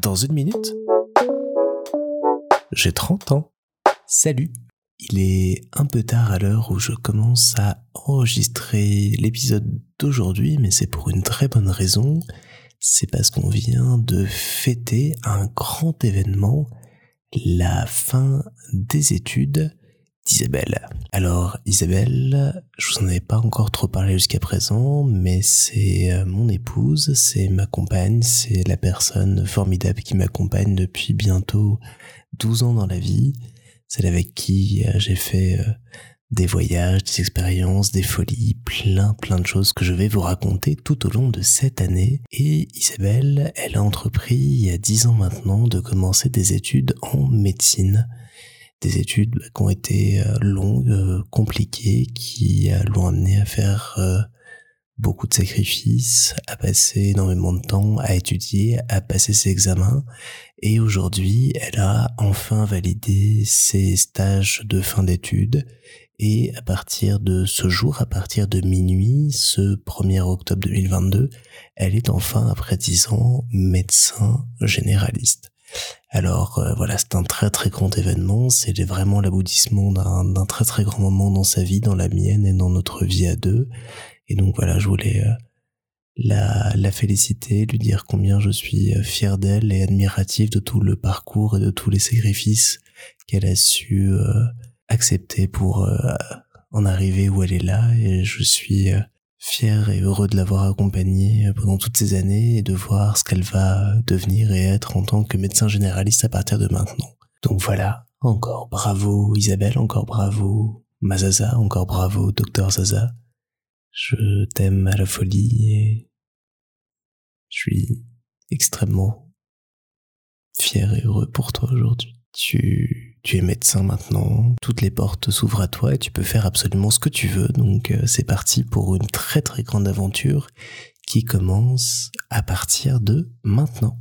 Dans une minute, j'ai 30 ans. Salut Il est un peu tard à l'heure où je commence à enregistrer l'épisode d'aujourd'hui, mais c'est pour une très bonne raison. C'est parce qu'on vient de fêter un grand événement, la fin des études Isabelle. Alors Isabelle, je vous en avais pas encore trop parlé jusqu'à présent, mais c'est euh, mon épouse, c'est ma compagne, c'est la personne formidable qui m'accompagne depuis bientôt 12 ans dans la vie, celle avec qui euh, j'ai fait euh, des voyages, des expériences, des folies, plein plein de choses que je vais vous raconter tout au long de cette année. Et Isabelle, elle a entrepris il y a 10 ans maintenant de commencer des études en médecine des études qui ont été euh, longues, euh, compliquées, qui euh, l'ont amené à faire beaucoup de sacrifices, à passer énormément de temps à étudier, à passer ses examens. Et aujourd'hui, elle a enfin validé ses stages de fin d'études. Et à partir de ce jour, à partir de minuit, ce 1er octobre 2022, elle est enfin, après 10 ans, médecin généraliste. Alors euh, voilà, c'est un très très grand événement, c'est vraiment l'aboutissement d'un très très grand moment dans sa vie, dans la mienne et dans notre vie à deux. Et donc voilà, je voulais euh, la, la féliciter, lui dire combien je suis euh, fier d'elle et admiratif de tout le parcours et de tous les sacrifices qu'elle a su accepter pour en arriver où elle est là. Et je suis fier et heureux de l'avoir accompagnée pendant toutes ces années et de voir ce qu'elle va devenir et être en tant que médecin généraliste à partir de maintenant. Donc voilà, encore bravo Isabelle, encore bravo Mazaza, encore bravo Docteur Zaza. Je t'aime à la folie et je suis extrêmement fier et heureux pour toi aujourd'hui. Tu es médecin maintenant, toutes les portes s'ouvrent à toi et tu peux faire absolument ce que tu veux. Donc euh, c'est parti pour une très très grande aventure qui commence à partir de maintenant.